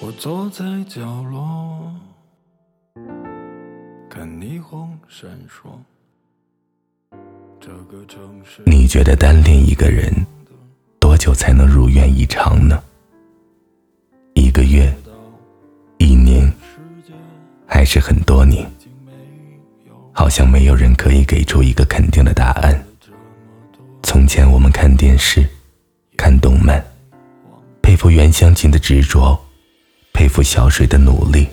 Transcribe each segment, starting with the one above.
我坐在角落，看霓虹闪烁。这个城市，你觉得单恋一个人多久才能如愿以偿呢？一个月、还是很多年？好像没有人可以给出一个肯定的答案。从前我们看电视、看动漫，佩服袁湘琴的执着。佩服小水的努力，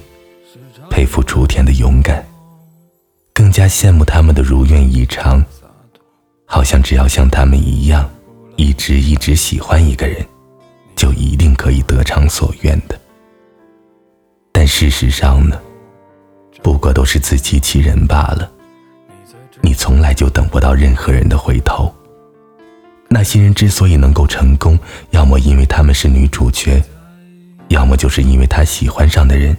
佩服雏田的勇敢，更加羡慕他们的如愿以偿。好像只要像他们一样，一直一直喜欢一个人，就一定可以得偿所愿的。但事实上呢，不过都是自欺欺人罢了。你从来就等不到任何人的回头。那些人之所以能够成功，要么因为他们是女主角。要么就是因为他喜欢上的人，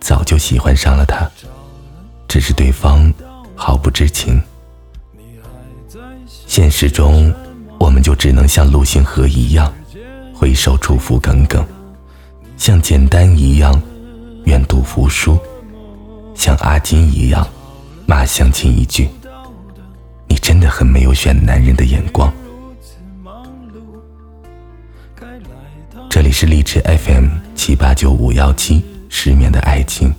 早就喜欢上了他，只是对方毫不知情。现实中，我们就只能像陆星河一样，挥手祝福耿耿；像简单一样，愿赌服输；像阿金一样，骂相亲一句：“你真的很没有选男人的眼光。”这里是励志 FM 七八九五幺七，失眠的爱情，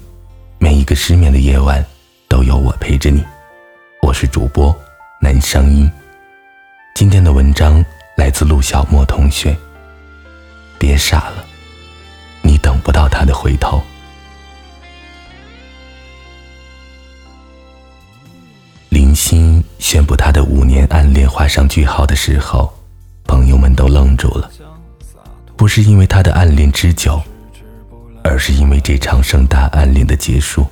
每一个失眠的夜晚都有我陪着你。我是主播南声音。今天的文章来自陆小莫同学。别傻了，你等不到他的回头。心宣布他的五年暗恋画上句号的时候，朋友们都愣住了。不是因为他的暗恋之久，而是因为这场盛大暗恋的结束。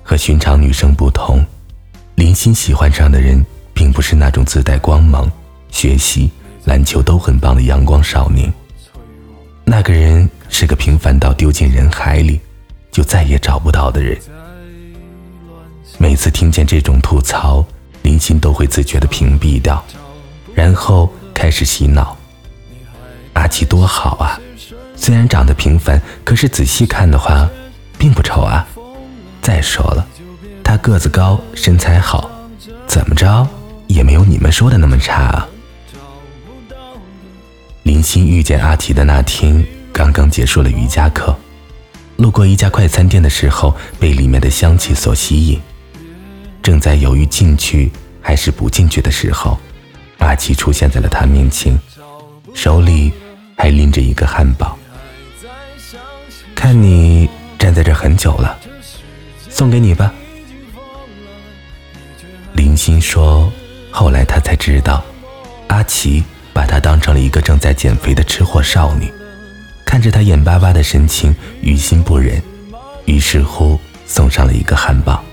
和寻常女生不同，林欣喜欢上的人并不是那种自带光芒、学习、篮球都很棒的阳光少年。那个人是个平凡到丢进人海里，就再也找不到的人。每次听见这种吐槽，林欣都会自觉的屏蔽掉，然后开始洗脑。阿奇多好啊，虽然长得平凡，可是仔细看的话，并不丑啊。再说了，他个子高，身材好，怎么着也没有你们说的那么差啊。林欣遇见阿奇的那天，刚刚结束了瑜伽课，路过一家快餐店的时候，被里面的香气所吸引，正在犹豫进去还是不进去的时候，阿奇出现在了他面前，手里。还拎着一个汉堡，看你站在这很久了，送给你吧。林欣说：“后来他才知道，阿奇把她当成了一个正在减肥的吃货少女，看着她眼巴巴的神情，于心不忍，于是乎送上了一个汉堡。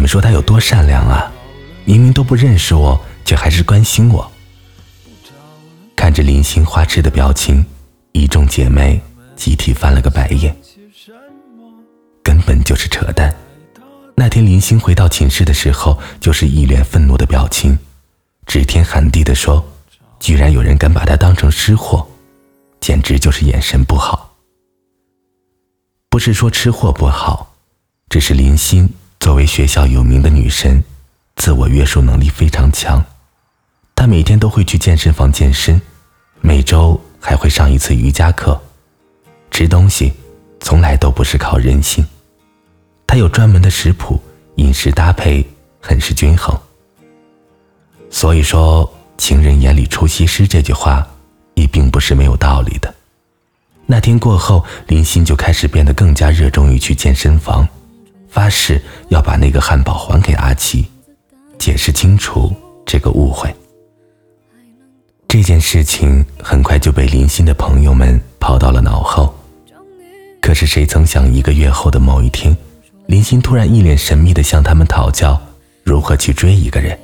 你们说他有多善良啊？明明都不认识我，却还是关心我。”看着林星花痴的表情，一众姐妹集体翻了个白眼，根本就是扯淡。那天林星回到寝室的时候，就是一脸愤怒的表情，指天喊地的说：“居然有人敢把她当成吃货，简直就是眼神不好。”不是说吃货不好，只是林星作为学校有名的女神，自我约束能力非常强，她每天都会去健身房健身。每周还会上一次瑜伽课，吃东西从来都不是靠任性，他有专门的食谱，饮食搭配很是均衡。所以说“情人眼里出西施”这句话也并不是没有道理的。那天过后，林欣就开始变得更加热衷于去健身房，发誓要把那个汉堡还给阿奇，解释清楚这个误会。这件事情很快就被林欣的朋友们抛到了脑后，可是谁曾想，一个月后的某一天，林欣突然一脸神秘地向他们讨教如何去追一个人。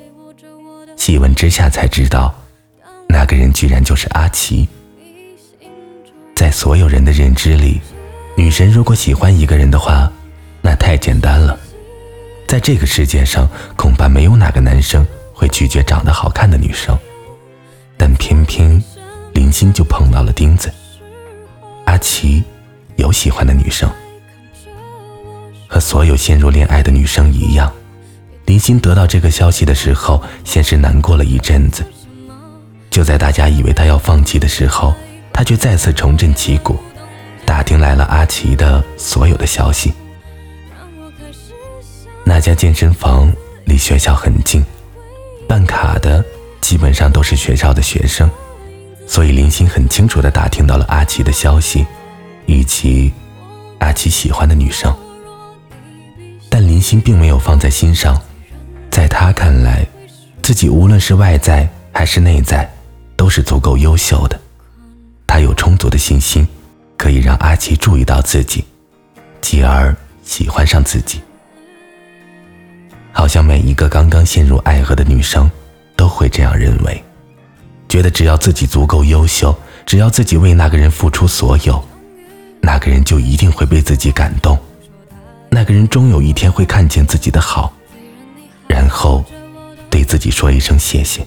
细问之下才知道，那个人居然就是阿奇。在所有人的认知里，女神如果喜欢一个人的话，那太简单了。在这个世界上，恐怕没有哪个男生会拒绝长得好看的女生。但偏偏林心就碰到了钉子。阿奇有喜欢的女生，和所有陷入恋爱的女生一样，林心得到这个消息的时候，先是难过了一阵子。就在大家以为他要放弃的时候，他却再次重振旗鼓，打听来了阿奇的所有的消息。那家健身房离学校很近，办卡的基本上都是学校的学生，所以林心很清楚地打听到了阿奇的消息，以及阿奇喜欢的女生。但林心并没有放在心上，在他看来，自己无论是外在还是内在。都是足够优秀的，他有充足的信心，可以让阿奇注意到自己，继而喜欢上自己。好像每一个刚刚陷入爱河的女生，都会这样认为，觉得只要自己足够优秀，只要自己为那个人付出所有，那个人就一定会被自己感动，那个人终有一天会看见自己的好，然后对自己说一声谢谢。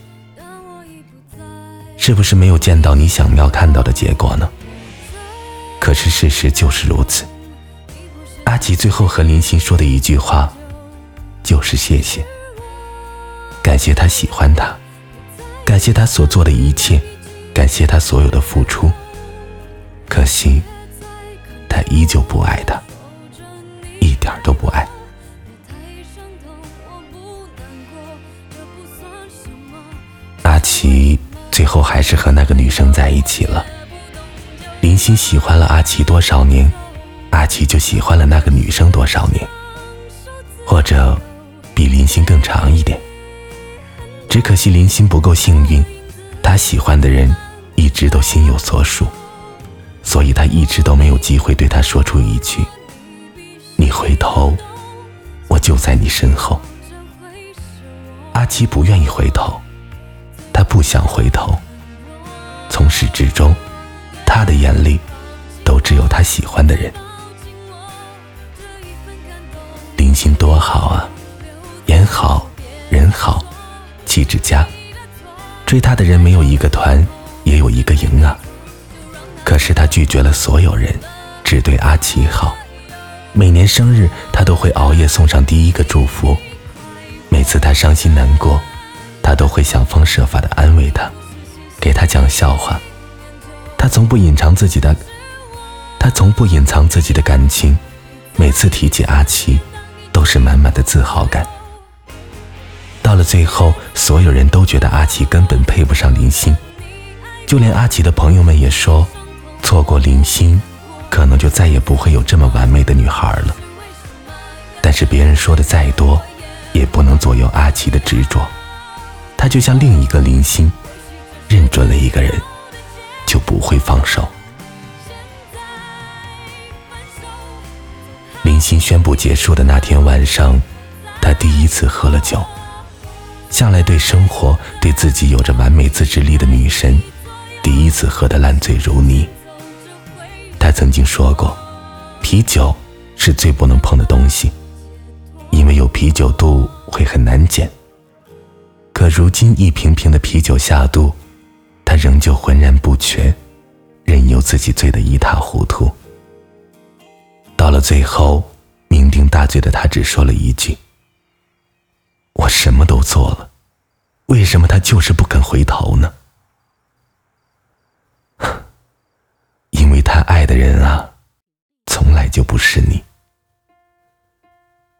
是不是没有见到你想要看到的结果呢？可是事实就是如此。阿吉最后和林心说的一句话，就是谢谢，感谢他喜欢他，感谢他所做的一切，感谢他所有的付出。可惜，他依旧不爱他，一点都不爱。阿奇。最后还是和那个女生在一起了。林心喜欢了阿奇多少年，阿奇就喜欢了那个女生多少年，或者比林心更长一点。只可惜林心不够幸运，他喜欢的人一直都心有所属，所以他一直都没有机会对他说出一句：“你回头，我就在你身后。”阿七不愿意回头。他不想回头，从始至终，他的眼里都只有他喜欢的人。林心多好啊，颜好，人好，气质佳，追他的人没有一个团，也有一个赢啊。可是他拒绝了所有人，只对阿奇好。每年生日，他都会熬夜送上第一个祝福。每次他伤心难过。他都会想方设法的安慰他，给他讲笑话。他从不隐藏自己的，他从不隐藏自己的感情。每次提起阿奇，都是满满的自豪感。最后，所有人都觉得阿奇根本配不上林心，就连阿奇的朋友们也说，错过林心，可能就再也不会有这么完美的女孩了。但是别人说的再多，也不能左右阿奇的执着。他就像另一个林心，认准了一个人，就不会放手。林心宣布结束的那天晚上，他第一次喝了酒。向来对生活、对自己有着完美自制力的女神，第一次喝得烂醉如泥。她曾经说过，啤酒是最不能碰的东西，因为有啤酒肚会很难减。可如今一瓶瓶的啤酒下肚，他仍旧浑然不觉，任由自己醉得一塌糊涂。到了最后，酩酊大醉的他只说了一句：“我什么都做了，为什么他就是不肯回头呢？” 因为他爱的人啊，从来就不是你。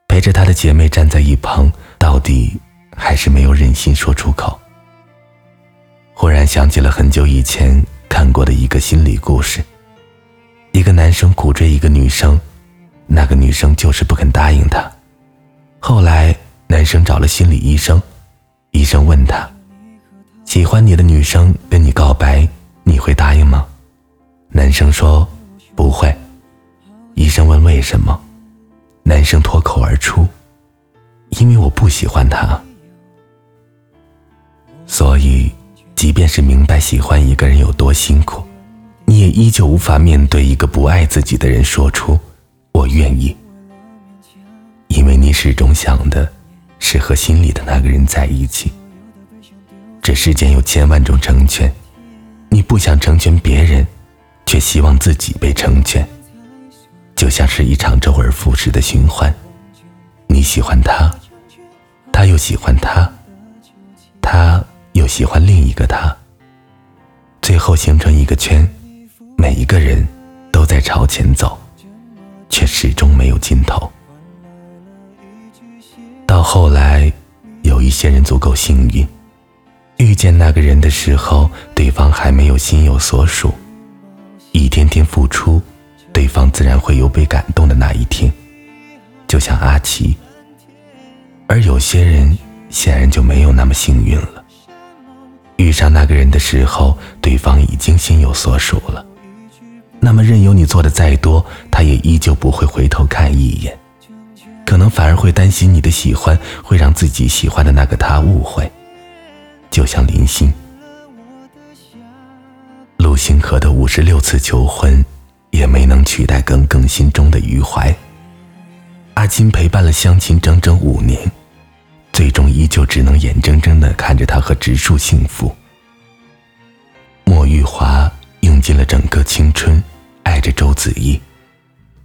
陪着他的姐妹站在一旁，到底。还是没有忍心说出口。忽然想起了很久以前看过的一个心理故事：一个男生苦追一个女生，那个女生就是不肯答应他。后来男生找了心理医生，医生问他：“喜欢你的女生跟你告白，你会答应吗？”男生说：“不会。”医生问为什么，男生脱口而出：“因为我不喜欢她。”所以，即便是明白喜欢一个人有多辛苦，你也依旧无法面对一个不爱自己的人说出“我愿意”，因为你始终想的是和心里的那个人在一起。这世间有千万种成全，你不想成全别人，却希望自己被成全，就像是一场周而复始的循环。你喜欢他，他又喜欢他，他又喜欢另一个他，最后形成一个圈，每一个人都在朝前走，却始终没有尽头。到后来，有一些人足够幸运。遇见那个人的时候，对方还没有心有所属，一天天付出，对方自然会有被感动的那一天，就像阿奇。而有些人显然就没有那么幸运了，遇上那个人的时候，对方已经心有所属了，那么任由你做的再多，他也依旧不会回头看一眼，可能反而会担心你的喜欢会让自己喜欢的那个他误会。就像林心、陆星河的五十六次求婚，也没能取代耿耿心中的余怀。阿金陪伴了相亲整整五年，最终依旧只能眼睁睁的看着他和植树幸福。莫玉华用尽了整个青春，爱着周子怡，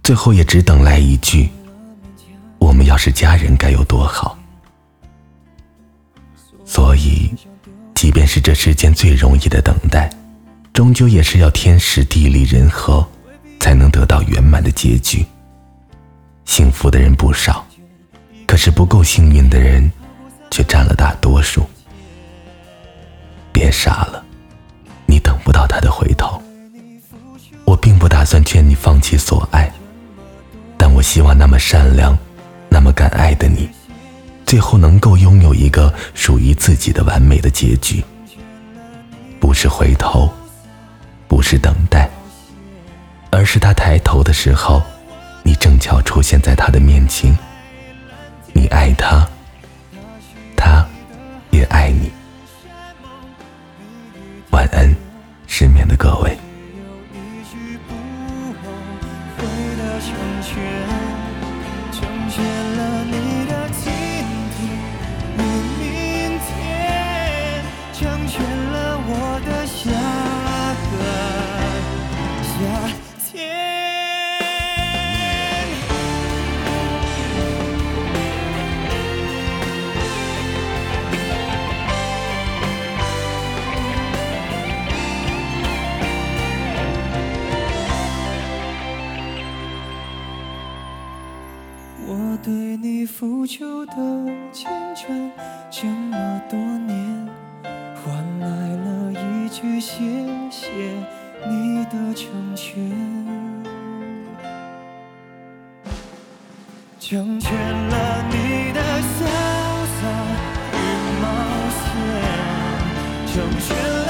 最后也只等来一句：“我们要是家人该有多好。”所以。即便是这世间最容易的等待，终究也是要天时地利人和，才能得到圆满的结局。幸福的人不少，可是不够幸运的人，却占了大多数。别傻了，你等不到他的回头。我并不打算劝你放弃所爱，但我希望那么善良、那么敢爱的你。最后能够拥有一个属于自己的完美的结局，不是回头，不是等待，而是他抬头的时候，你正巧出现在他的面前。你爱他，他也爱你。晚安，失眠的各位。你付出的缱绻，这么多年，换来了一句谢谢你的成全，成全了你的潇洒与冒险，成全。